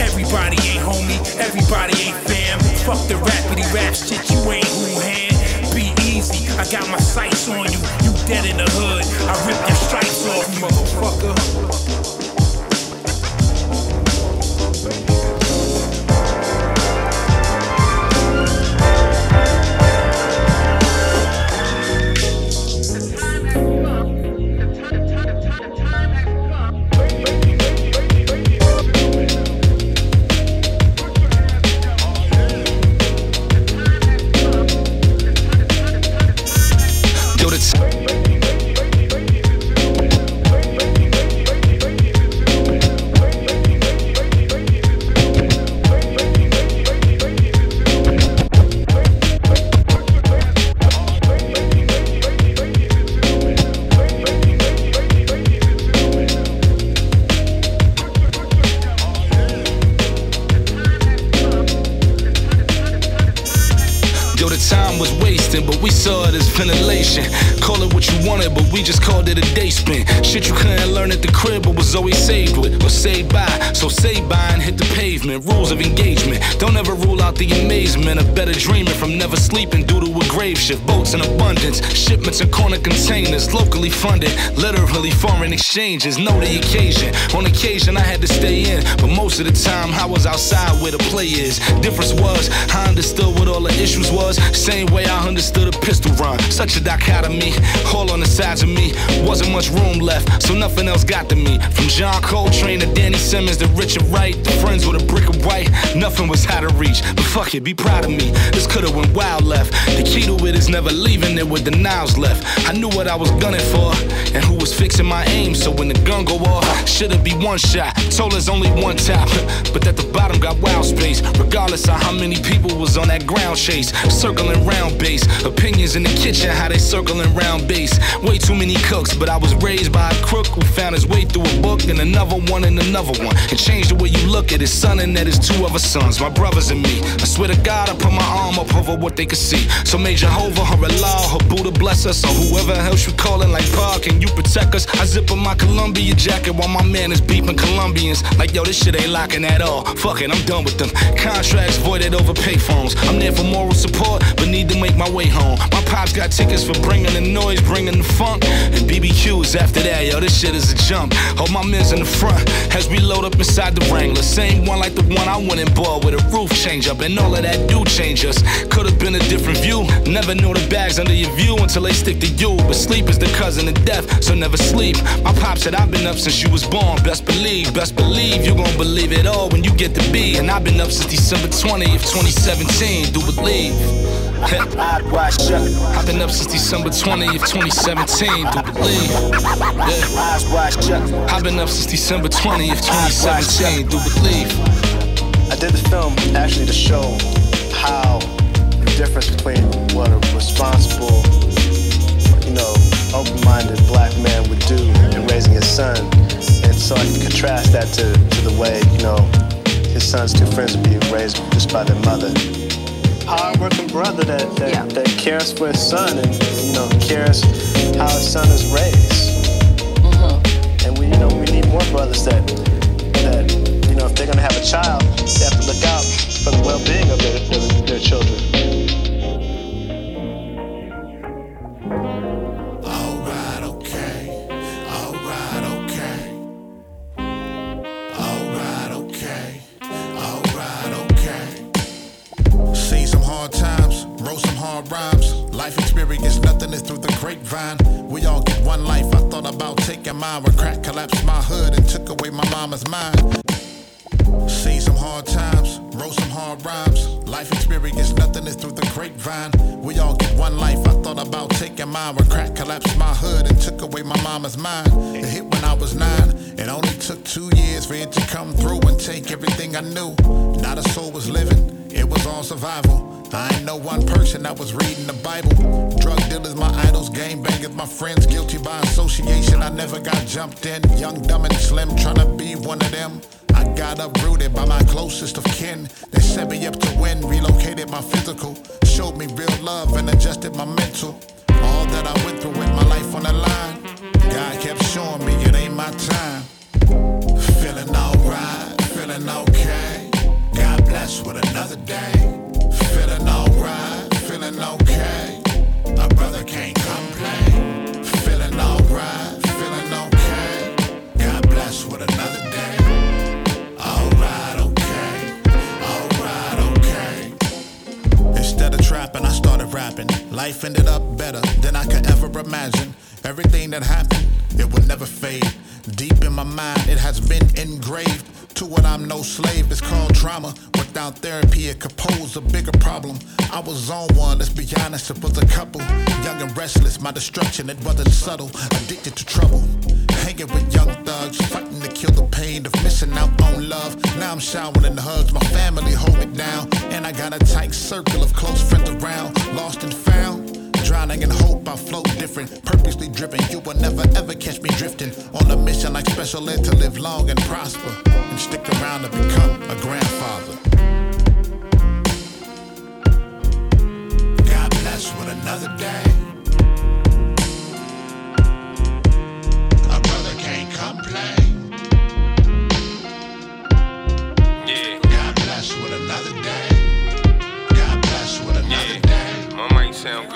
Everybody ain't homie, everybody ain't fam. Fuck the rapidy rap shit, you ain't who hand. Be easy, I got my sights on you. You dead in the hood, I rip your time was wasting, but we saw it as ventilation. Call it what you wanted, but we just called it a day spin. Shit you couldn't learn at the crib, but was always saved with or saved by. So say bye and hit the pavement. Rules of engagement. Don't ever rule out the amazement of better dreaming from never sleeping due to a grave shift. Boats in abundance, shipments in corner containers, locally funded, literally foreign exchanges. Know the occasion. On occasion, I had to stay in, but most of the time, I was outside where the play is. Difference was, I understood what all the issues was. Same way I understood a pistol run. Such a dichotomy, all on the sides of me. Wasn't much room left, so nothing else got to me. From John Coltrane to Danny Simmons to Richard Wright, to friends with a brick of white. Nothing was out of reach, but fuck it, be proud of me. This could've went wild left. The key to it is never leaving it with the knives left. I knew what I was gunning for, and who was fixing my aim. So when the gun go off, should've be one shot. Told us only one top, (laughs) but at the bottom got wild space. Regardless of how many people was on that ground chase, circling round base. Opinions in the kitchen, how they circling round base. Way too many cooks, but I was raised by a crook who found his way through a book and another one and another one. And changed the way you look at his son and at his two other sons, my brothers and me. I swear to God, I put my arm up over what they could see. So may Jehovah, her Allah, her Buddha bless us, or whoever else you calling like Pa, can you protect us? I zip up my Columbia jacket while my man is beeping Colombians. Like, yo, this shit ain't locking at all. Fuck it, I'm done with them. Contracts voided over payphones. I'm there for moral support, but need to make my way home. My pops got tickets for bringing the noise, bringing the funk. And BBQs after that, yo, this shit is a jump. Hold my men's in the front as we load up inside the Wrangler. Same one like the one I went and bought with a roof change up. And all of that do change us. Could have been a different view. Never know the bags under your view until they stick to you. But sleep is the cousin of death, so never sleep. My pop said I've been up since you was born. Best believe, best believe you gon' believe it all when you get to be. And I've been up since December 20th, 2017. Do believe. I've been up since December 20th, 2017. Do believe. Yeah. I've been up since December 20th, 2017. Do believe. I did the film actually to show how the difference between what a responsible, you know, open-minded black man would do in raising his son, and so I can contrast that to, to the way, you know, his son's two friends would be raised just by their mother. Hard-working brother that that, Yeah. that cares for his son and you know cares how his son is raised. Mm-hmm. And we, you know, we need more brothers that that you know if they're gonna have a child, they have to look out for the well-being of their, their, their children. Grapevine. We all get one life. I thought about taking mine when crack collapsed my hood and took away my mama's mind. Seen some hard times, wrote some hard rhymes. Life experience, nothing is through the grapevine. We all get one life. I thought about taking mine when crack collapsed my hood and took away my mama's mind. It hit when I was nine. It only took two years for it to come through and take everything I knew. Not a soul was living, it was all survival. I ain't no one person I was reading the Bible. Drug dealers, my idols, game bangers, my friends, guilty by association. I never got jumped in. Young, dumb, and slim, trying to be one of them. I got uprooted by my closest of kin. They set me up to win, relocated my physical, showed me real love and adjusted my mental. All that I went through with my life on the line, God kept showing me it ain't my time. Life ended up better than I could ever imagine. Everything that happened, it would never fade. Deep in my mind, it has been engraved. To what I'm no slave, it's called trauma. Without therapy, it could pose a bigger problem. I was on one, let's be honest, it was a couple. Young and restless, my destruction, it wasn't subtle. Addicted to trouble. Hanging with young thugs, fighting to kill the pain of missing out on love. Now I'm showering hugs, my family hold it down. And I got a tight circle of close friends around, lost and found. Drowning in hope, I float different, purposely driven. You will never ever catch me drifting on a mission like special ed to live long and prosper and stick around to become a grandfather. God bless with another day. My mic sound good. Believe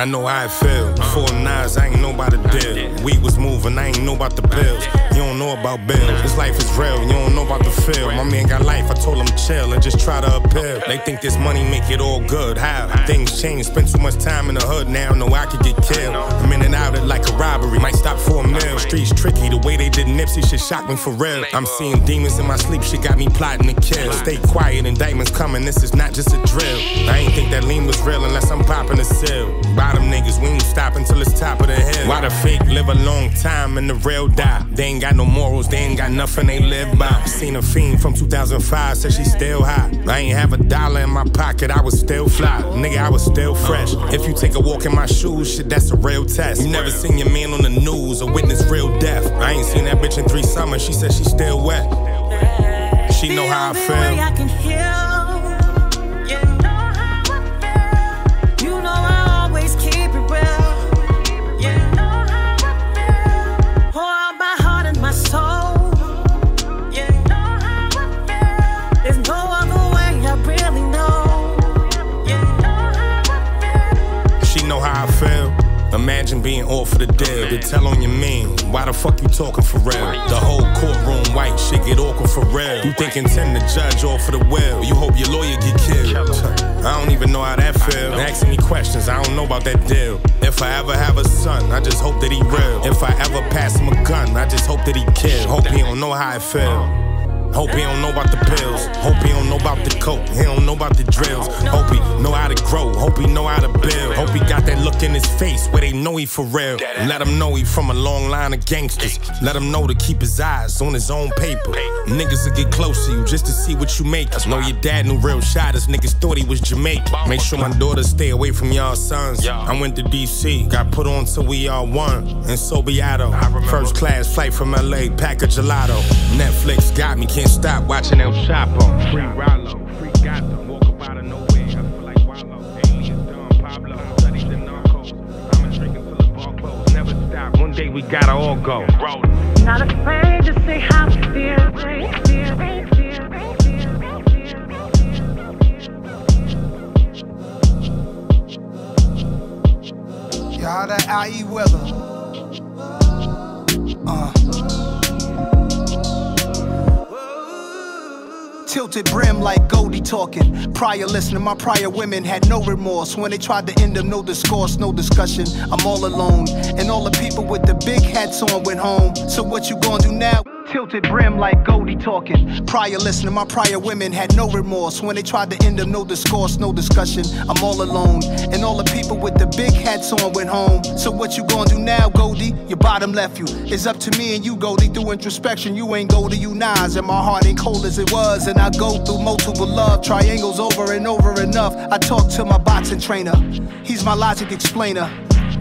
I know how it feel. Four nines, I ain't know about the deal. We was moving, I ain't know about the bills. You don't know about bills. This life is real, you don't know about the feel. My man got life, I told him chill and just try to appeal. They think this money make it all good. How? Things change, spend too much time in the hood now, know I could get killed. I'm in and out it like a robbery, might stop for a meal. Streets tricky, the way they did Nipsey shit shock me for real. I'm seeing demons in my sleep, shit got me plotting to kill. Stay quiet, indictments coming, this is not just a drill. I ain't think that lean was real unless I'm popping a seal. Bottom niggas, we ain't stop until it's top of the hill. Why the fake live a long time and the real die? They ain't got no morals, they ain't got nothing they live by. Seen a fiend from 2005, said she still hot. I ain't have a dollar in my pocket, I was still fly. Nigga, I was still fresh. If you take a walk in my shoes, shit, that's a real test. You never seen your man on the news or witness real death. I ain't seen that bitch in three summers, she said she still wet. She know how I feel. Being all for the deal. To tell on your man, why the fuck you talking for real? The whole courtroom white shit get awkward for real. You think intend the judge all for the will. You hope your lawyer get killed. I don't even know how that feel. Asking me questions, I don't know about that deal. If I ever have a son, I just hope that he real. If I ever pass him a gun, I just hope that he kill. Hope he don't know how I feel. Hope he don't know about the pills. Hope he don't know about the coke. He don't know about the drills. Hope he know how to grow. Hope he know how to build. Hope he got that look in his face where they know he for real. Let him know he from a long line of gangsters. Let him know to keep his eyes on his own paper. Niggas will get close to you just to see what you make. Know your dad knew real shotters. Niggas thought he was Jamaican. Make sure my daughters stay away from y'all sons. I went to DC, got put on till we all won. And so Beato. First class flight from LA, pack a gelato. Netflix got me, can't stop watching El Chapo. Free Rollo, free Gato, walk up out of nowhere. I feel like Wallow, alias Don Pablo, studies in narcos. I'ma drink until the bar close, never stop. One day we gotta all go. Rollin'. Not afraid to say how we feel. Y'all that IE weather. Tilted brim like Goldie talking. Prior listener, my prior women had no remorse. When they tried to end them, no discourse, no discussion. I'm all alone. And all the people with the big hats on went home. So what you gonna do now? Tilted brim like Goldie talking. Prior listener, my prior women had no remorse. When they tried to end them, no discourse, no discussion. I'm all alone. And all the people with the big hats on went home. So what you gonna do now, Goldie? Your bottom left you. It's up to me and you, Goldie. Through introspection, you ain't Goldie, you Nas. And my heart ain't cold as it was. And I go through multiple love triangles over and over enough. I talk to my boxing trainer. He's my logic explainer.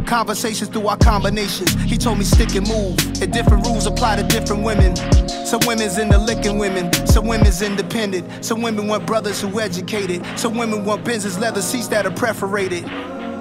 Conversations through our combinations. He told me stick and move. And different rules apply to different women. Some women's into licking women. Some women's independent. Some women want brothers who educated. Some women want business leather seats that are perforated.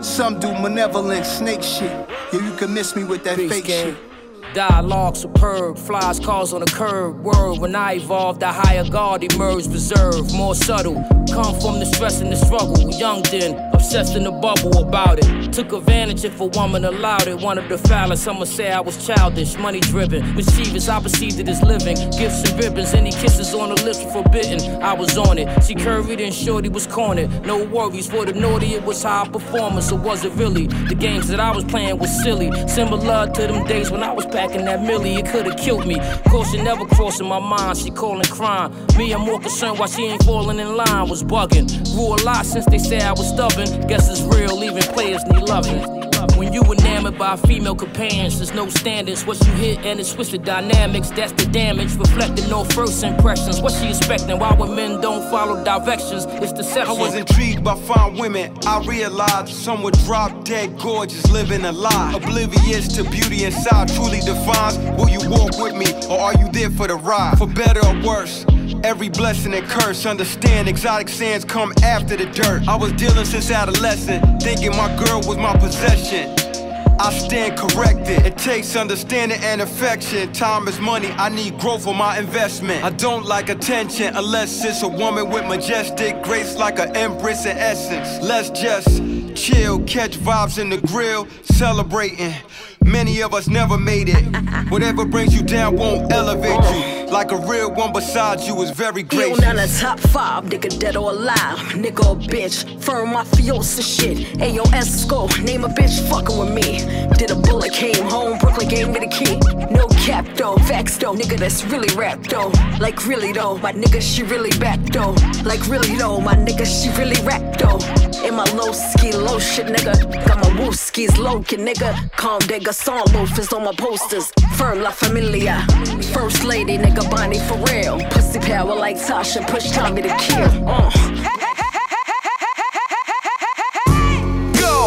Some do malevolent snake shit. Yeah, you can miss me with that fake shit. Dialogue superb, flies cars on the curb. Word, when I evolved, the higher guard emerged, reserved, more subtle. Come from the stress and the struggle. Young then, obsessed in the bubble about it. Took advantage if a woman allowed it. Wanted to foul it, some would say I was childish, money driven. Mischievous, I perceived it as living. Gifts and ribbons, any kisses on the lips were forbidden. I was on it. She curried and shorty was cornered. No worries for the naughty, it was high performance, or was it really? The games that I was playing was silly. Similar to them days when I was packing that millie, it could've killed me. Caution never crossing my mind, she calling crime. Me, I'm more concerned why she ain't falling in line, was bugging. Grew a lot since they said I was stubborn. Guess it's real, even players need loving. When you enamored by female companions, there's no standards. What you hit and it's twisted dynamics, that's the damage. Reflecting no first impressions. What she expecting? Why when men don't follow directions? It's deception. I was intrigued by fine women. I realized some were drop dead gorgeous, living a lie. Oblivious to beauty inside truly defines will you walk with me or are you there for the ride? For better or worse. Every blessing and curse, understand exotic sands come after the dirt. I was dealing since adolescent, thinking my girl was my possession. I stand corrected. It takes understanding and affection. Time is money. I need growth for my investment. I don't like attention unless it's a woman with majestic grace like an empress in essence. Let's just chill, catch vibes in the grill, celebrating. Many of us never made it. Whatever brings you down won't elevate you. Like a real one beside you is very gracious. none of top five, nigga dead or alive. Nigga a bitch, firm mafiosa shit. Ayo Esco, name a bitch fucking with me. Did a bullet, came home, Brooklyn gave me the key. No cap though, facts though, nigga that's really rap though. Like really though, my nigga she really back though. Like really though, my nigga she really rap though. In my low ski, low shit nigga. Got my woo skis low kid nigga. Calm digger, song loafers on my posters. Firm La Familia. First lady nigga, Bonnie for real. Pussy power like Tasha, push Tommy to kill. Uh. Go,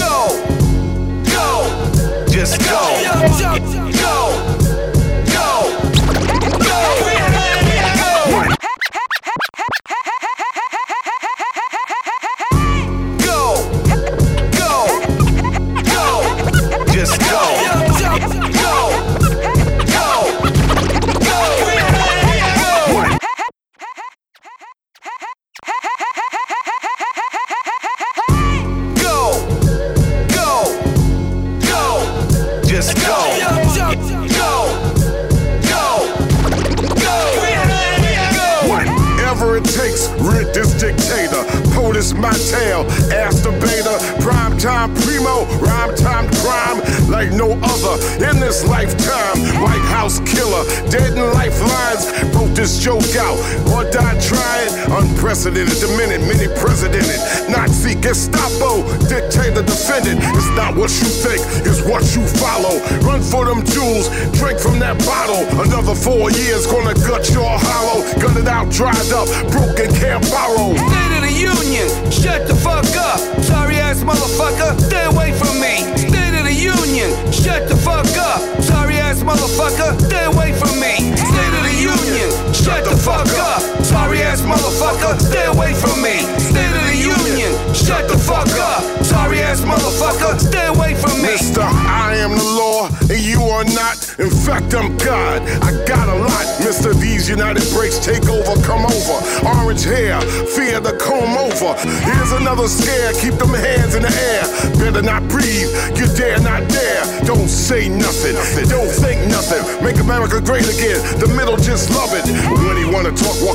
go, go. Just go. Go, go,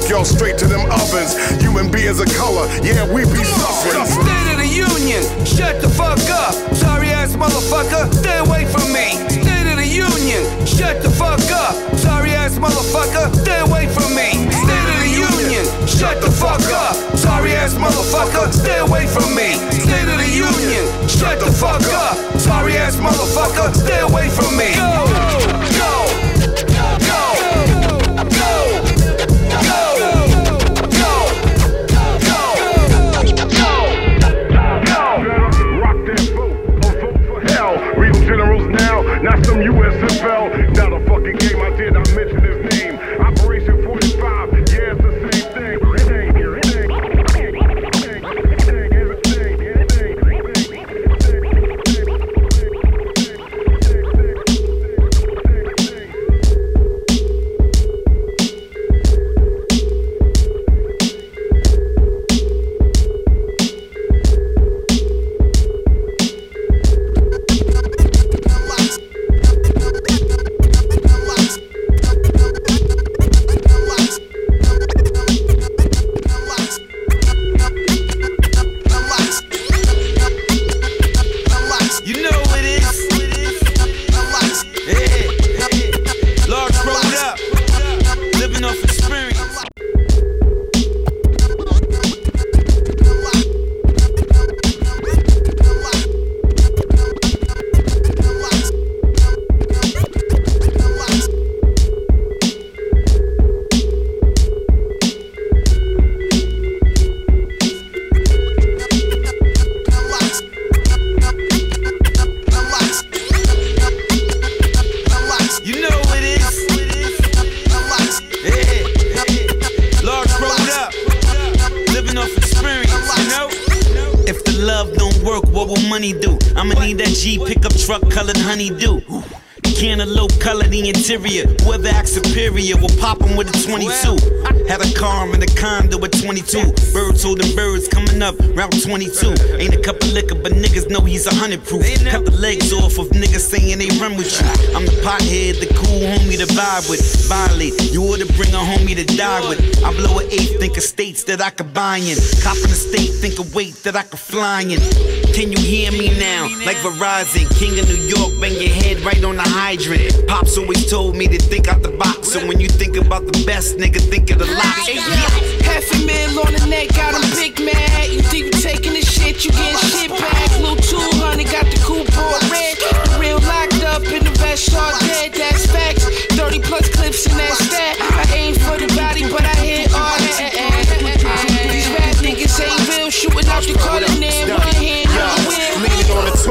y'all straight to them ovens. Human beings of color, yeah, we be suffering. State of the Union, shut the fuck up. Sorry ass motherfucker, stay away from me. State of the Union, shut the fuck up. Sorry ass motherfucker, stay away from me. State of the Union, shut the fuck up. Sorry ass motherfucker, stay away from me. State of the Union, shut the fuck up. Sorry ass motherfucker, stay away from me. Go, not some USFL. Money do? I'ma need that G pickup truck colored honeydew. Cantaloupe color the interior. Whoever acts superior will pop him with a 22. Had a car and a condo at 22. Birds holding birds coming up, round 22. Ain't a cup of liquor, but niggas know he's a hundred proof. Cut the legs off of niggas saying they run with you. I'm the pothead, the cool homie to vibe with. Violate, you ought to bring a homie to die with. I blow an eighth, think of states that I could buy in. Cop in the state, think of weight that I could fly in. Can you hear me now? Like Verizon, King of New York, bang your head right on the hydrant. Pops always told me to think out the box. So when you think about the best, nigga, think of the oh lot. Yeah. Half a mil on the neck, got him big mad. You think you taking this shit, you getting shit back. Little 200, got the coupe board red. The real locked up in the vest, all dead, that's facts. 30 plus clips in that stat. I aim for the body, but I hit all that. These rap niggas ain't real, shooting out the corner, then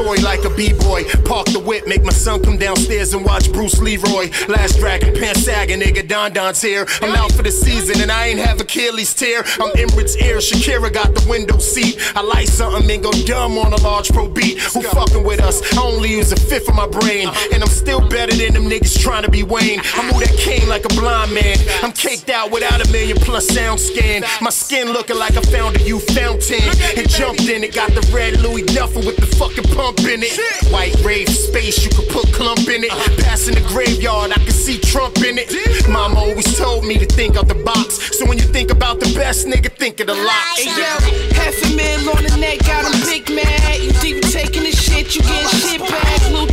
toy like a b-boy. Park the whip, make my son come downstairs and watch Bruce Leroy. Last Dragon, pants sagging, nigga, Don Don's here. I'm out for the season and I ain't have Achilles tear. I'm Emirates ear, Shakira got the window seat. I like something and go dumb on a large pro beat. Who fucking with us? I only use a fifth of my brain. And I'm still better than them niggas trying to be Wayne. I move that king like a blind man. I'm caked out without a million plus sound scan. My skin looking like I found a youth fountain. And jumped in it, got the red Louis Duffel with the fucking pump in it. White rave space, you could put clump in it. Passing the graveyard, I can see Trump in it. Mama always told me to think out the box. So when you think about the best, nigga, think of the locks. Hey, yo, half a mil on the neck, got him big mad. You think you taking this shit, you getting shit back. Little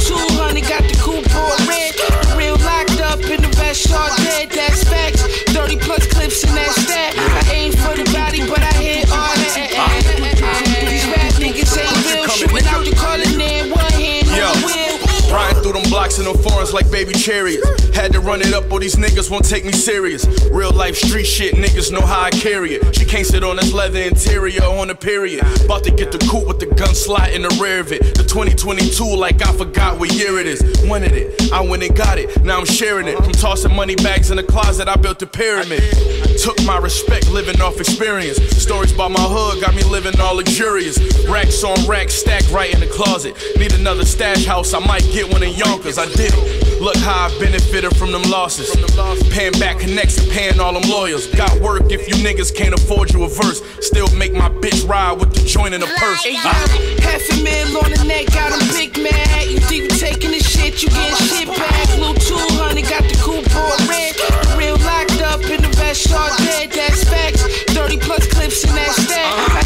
like baby chariots. Had to run it up or these niggas won't take me serious. Real life street shit, niggas know how I carry it. She can't sit on this leather interior on a period. About to get the coupe with the gun slot in the rear of it. The 2022, like I forgot what year it is. Wanted it, I went and got it. Now I'm sharing it. From tossing money bags in the closet, I built a pyramid. Took my respect living off experience. Stories about my hood got me living all luxurious. Racks on racks stacked right in the closet. Need another stash house, I might get one in Yonkers. I did it. Look how I benefited from them losses. Paying back connects and paying all them lawyers. Got work if you niggas can't afford you a verse. Still make my bitch ride with the joint in the purse. Hey, Ah. half a mil on the neck, got him big mad. You think you taking this shit, you getting shit back. Little 200, got the coupe board red. The real locked up in the vest, all dead, that's facts. 30 plus clips in that stat.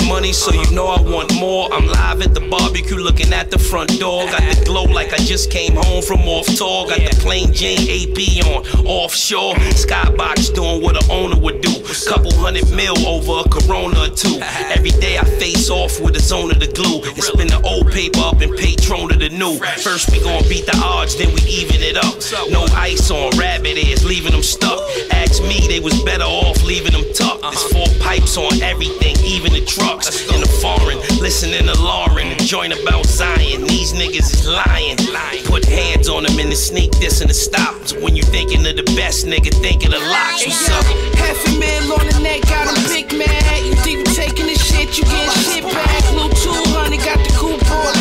money, so you know I want more. I'm live at the barbecue looking at the front door. Got the glow like I just came home from off tour. Got the plain Jane AP on offshore. Skybox doing what an owner would do. Couple hundred mil over a corona or two. Every day I face off with a zone of the glue. And spin the old paper up and patron to the new. First we gon' beat the odds, then we even it up. No ice on rabbit ears, leaving them stuck. Ask me, they was better off leaving them tucked. There's four pipes on everything, even the trucks. In the foreign, listening to Lauryn, joint about Zion. These niggas is lying. Put hands on them in the sneak this and the stop. So when you thinking of the best, nigga, think of the locks. What's up? half a mil on the neck, got him big mad. You think you taking this shit, you getting shit back. Little 200, got the coupe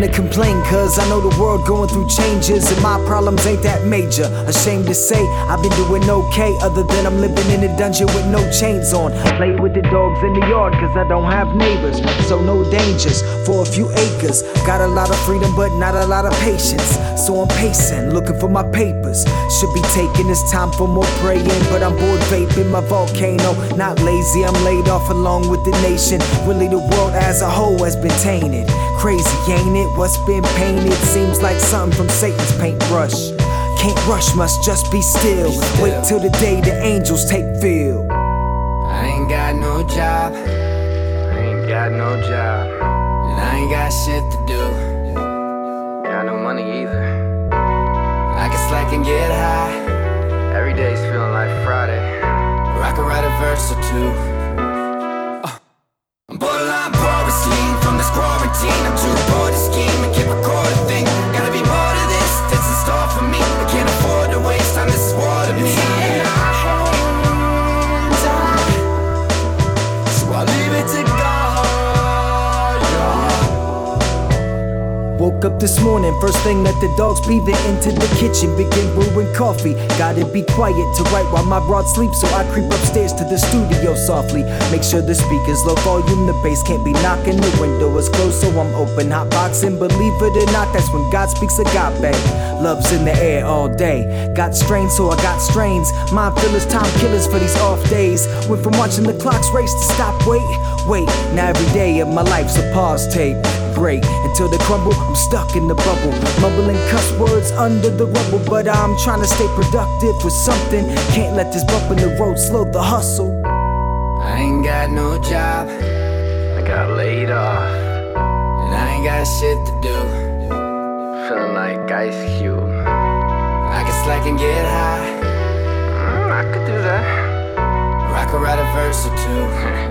I don't wanna complain, cause I know the world going through changes and my problems ain't that major. Ashamed to say, I've been doing okay, other than I'm living in a dungeon with no chains on. Play with the dogs in the yard, cause I don't have neighbors, so no dangers for a few acres. Got a lot of freedom, but not a lot of patience. So I'm pacing, looking for my papers. Should be taking this time for more praying, but I'm bored vaping my volcano. Not lazy, I'm laid off along with the nation. Really, the world as a whole has been tainted. Crazy, ain't it? What's been painted seems like something from Satan's paintbrush. Can't rush, must just be still. Wait till the day the angels take feel. I ain't got no job. I ain't got no job. And I ain't got shit to do. Got no money either. I can slack and get high. Every day's feeling like Friday. Or I could write a verse or two. i'm too. Up this morning, first thing that the dogs breathing into the kitchen, begin brewing coffee. Gotta be quiet to write while my broad sleeps, so I creep upstairs to the studio softly. Make sure the speakers low volume, the bass can't be knocking. The window is closed, so I'm open, hot boxing. Believe it or not, that's when God speaks a God bang. Love's in the air all day. Got strains, so I got strains. Mind fillers, time killers for these off days. Went from watching the clocks race to stop, wait, wait. Now every day of my life's a pause tape. Great, until they crumble, I'm stuck in the bubble. Mumbling cuss words under the rubble, but I'm trying to stay productive with something. Can't let this bump in the road slow the hustle. I ain't got no job. I got laid off. And I ain't got shit to do. Feeling like Ice Cube. I can slack and get high. Mm, I could do that. Or I could write a verse or two. (laughs)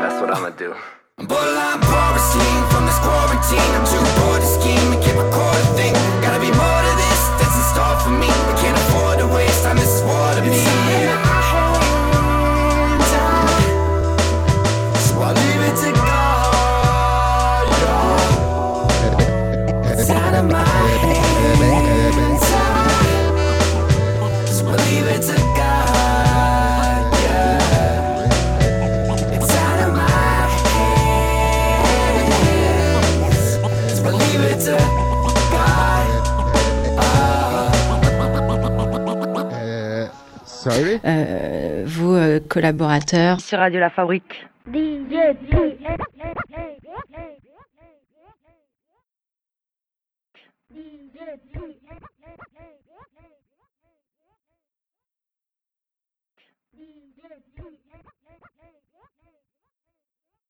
That's what I'ma do. I'm borderline poor from this quarantine. I'm too bored to scheme and keep a collaborateurs. Sur Radio La Fabrique. DJ